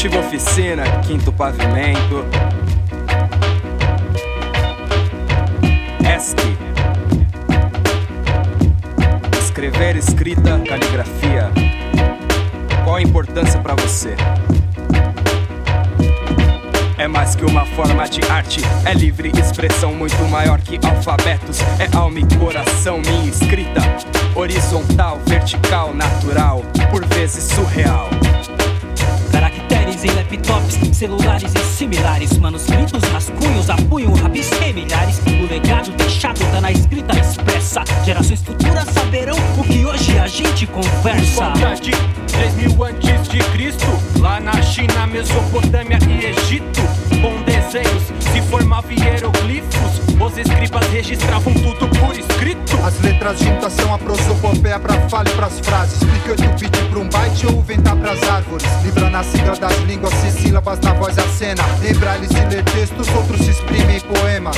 Antiga oficina, quinto pavimento. ESC. Escrever, escrita, caligrafia. Qual a importância para você? É mais que uma forma de arte, é livre expressão muito maior que alfabetos. É alma e coração, minha escrita. Horizontal, vertical, natural, por vezes surreal. Celulares e similares. Manuscritos, rascunhos, apunho, rabisquei milhares. O legado deixado tá na escrita expressa. Gerações futuras saberão o que hoje a gente conversa. De 3 mil antes de Cristo, lá na China, Mesopotâmia e Egito, com desenhos se formavam hieroglifos. Os escribas registravam tudo por escrito. As letras juntas são a prosopopeia pra fala e pras frases. Explica 8 bit pra um byte ou ventar pras árvores. Libra na sigla das línguas, se sílabas na voz a cena. Lembra eles de ler textos, outros se exprimem em poemas.